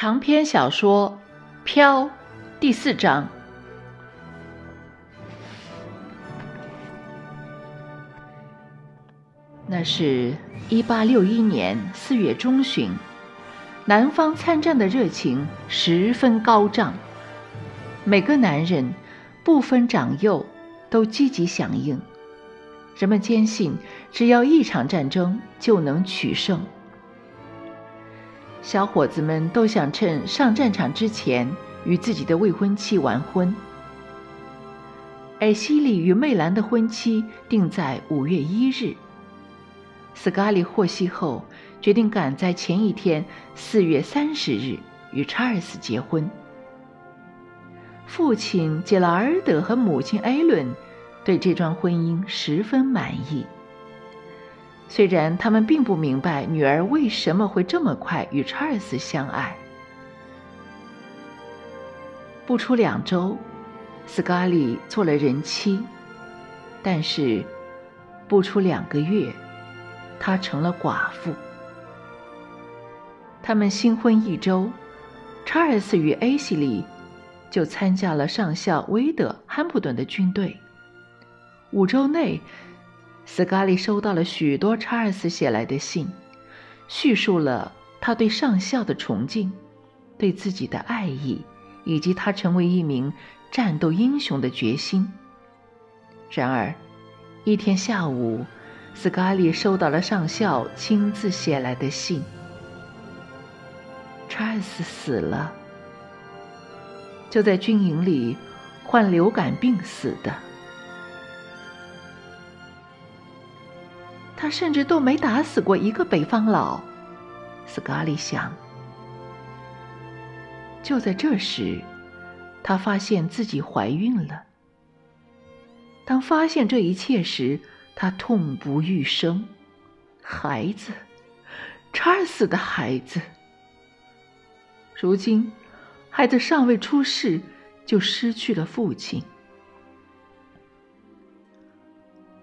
长篇小说《飘》第四章。那是一八六一年四月中旬，南方参战的热情十分高涨，每个男人不分长幼都积极响应。人们坚信，只要一场战争就能取胜。小伙子们都想趁上战场之前与自己的未婚妻完婚。艾希里与魅兰的婚期定在五月一日。斯卡利获悉后，决定赶在前一天四月三十日与查尔斯结婚。父亲杰拉尔德和母亲艾伦对这桩婚姻十分满意。虽然他们并不明白女儿为什么会这么快与查尔斯相爱，不出两周，斯卡利做了人妻；但是，不出两个月，她成了寡妇。他们新婚一周，查尔斯与艾希莉就参加了上校威德·汉普顿的军队。五周内。斯卡利收到了许多查尔斯写来的信，叙述了他对上校的崇敬，对自己的爱意，以及他成为一名战斗英雄的决心。然而，一天下午，斯卡利收到了上校亲自写来的信：查尔斯死了，就在军营里患流感病死的。他甚至都没打死过一个北方佬，斯卡利想。就在这时，他发现自己怀孕了。当发现这一切时，他痛不欲生。孩子，查尔斯的孩子。如今，孩子尚未出世，就失去了父亲。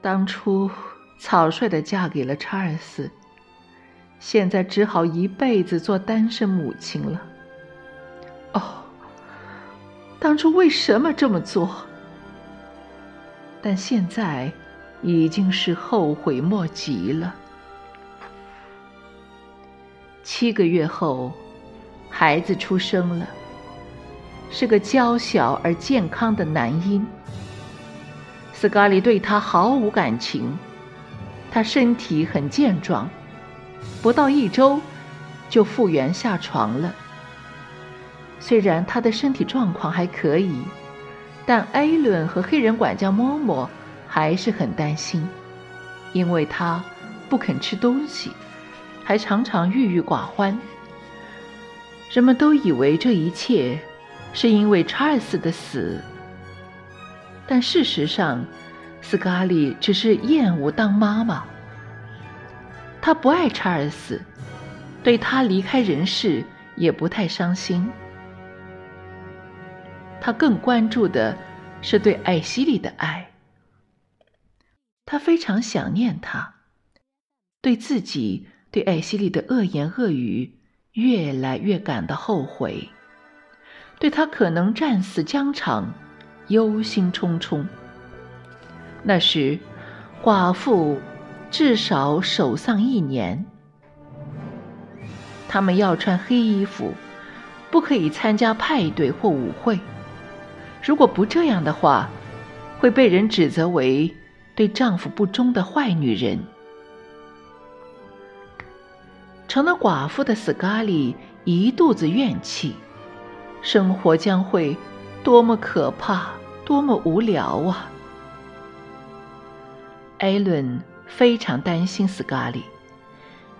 当初。草率的嫁给了查尔斯，现在只好一辈子做单身母亲了。哦，当初为什么这么做？但现在已经是后悔莫及了。七个月后，孩子出生了，是个娇小而健康的男婴。斯卡利对他毫无感情。他身体很健壮，不到一周就复原下床了。虽然他的身体状况还可以，但艾伦和黑人管家嬷嬷还是很担心，因为他不肯吃东西，还常常郁郁寡欢。人们都以为这一切是因为查尔斯的死，但事实上。斯卡利只是厌恶当妈妈。他不爱查尔斯，对他离开人世也不太伤心。他更关注的是对艾希莉的爱。他非常想念她，对自己对艾希莉的恶言恶语越来越感到后悔，对他可能战死疆场忧心忡忡。那时，寡妇至少守丧一年。他们要穿黑衣服，不可以参加派对或舞会。如果不这样的话，会被人指责为对丈夫不忠的坏女人。成了寡妇的斯卡利一肚子怨气，生活将会多么可怕，多么无聊啊！艾伦非常担心斯卡利，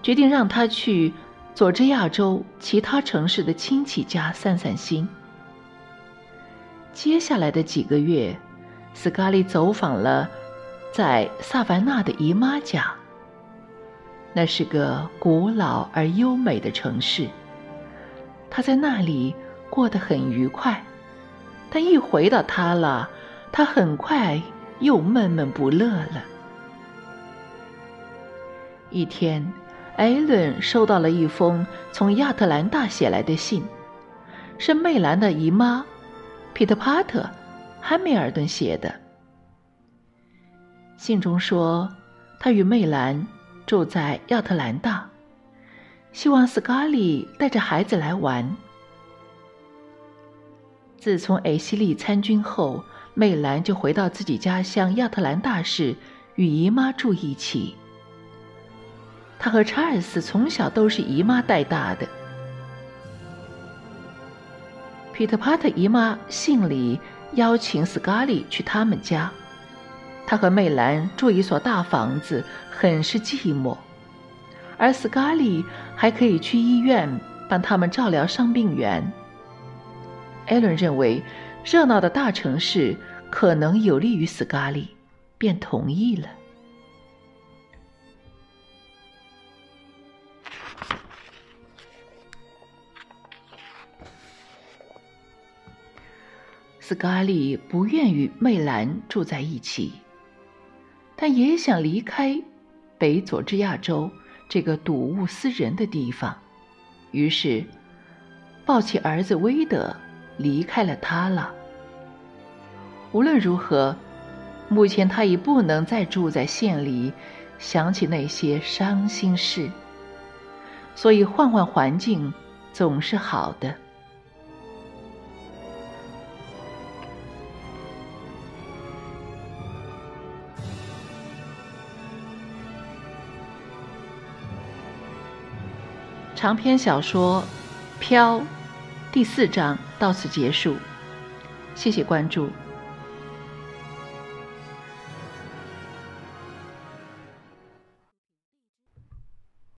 决定让他去佐治亚州其他城市的亲戚家散散心。接下来的几个月，斯卡利走访了在萨凡纳的姨妈家。那是个古老而优美的城市，他在那里过得很愉快，但一回到他了，他很快又闷闷不乐了。一天，艾伦收到了一封从亚特兰大写来的信，是媚兰的姨妈皮特帕特·汉密尔顿写的。信中说，他与媚兰住在亚特兰大，希望斯卡利带着孩子来玩。自从艾希利参军后，媚兰就回到自己家乡亚特兰大市，与姨妈住一起。他和查尔斯从小都是姨妈带大的。皮特帕特姨妈信里邀请斯卡利去他们家，他和媚兰住一所大房子，很是寂寞，而斯卡利还可以去医院帮他们照料伤病员。艾伦认为，热闹的大城市可能有利于斯卡利，便同意了。斯卡利不愿与媚兰住在一起，但也想离开北佐治亚州这个睹物思人的地方，于是抱起儿子威德。离开了他了。无论如何，目前他已不能再住在县里，想起那些伤心事。所以换换环境总是好的。长篇小说《飘》。第四章到此结束，谢谢关注。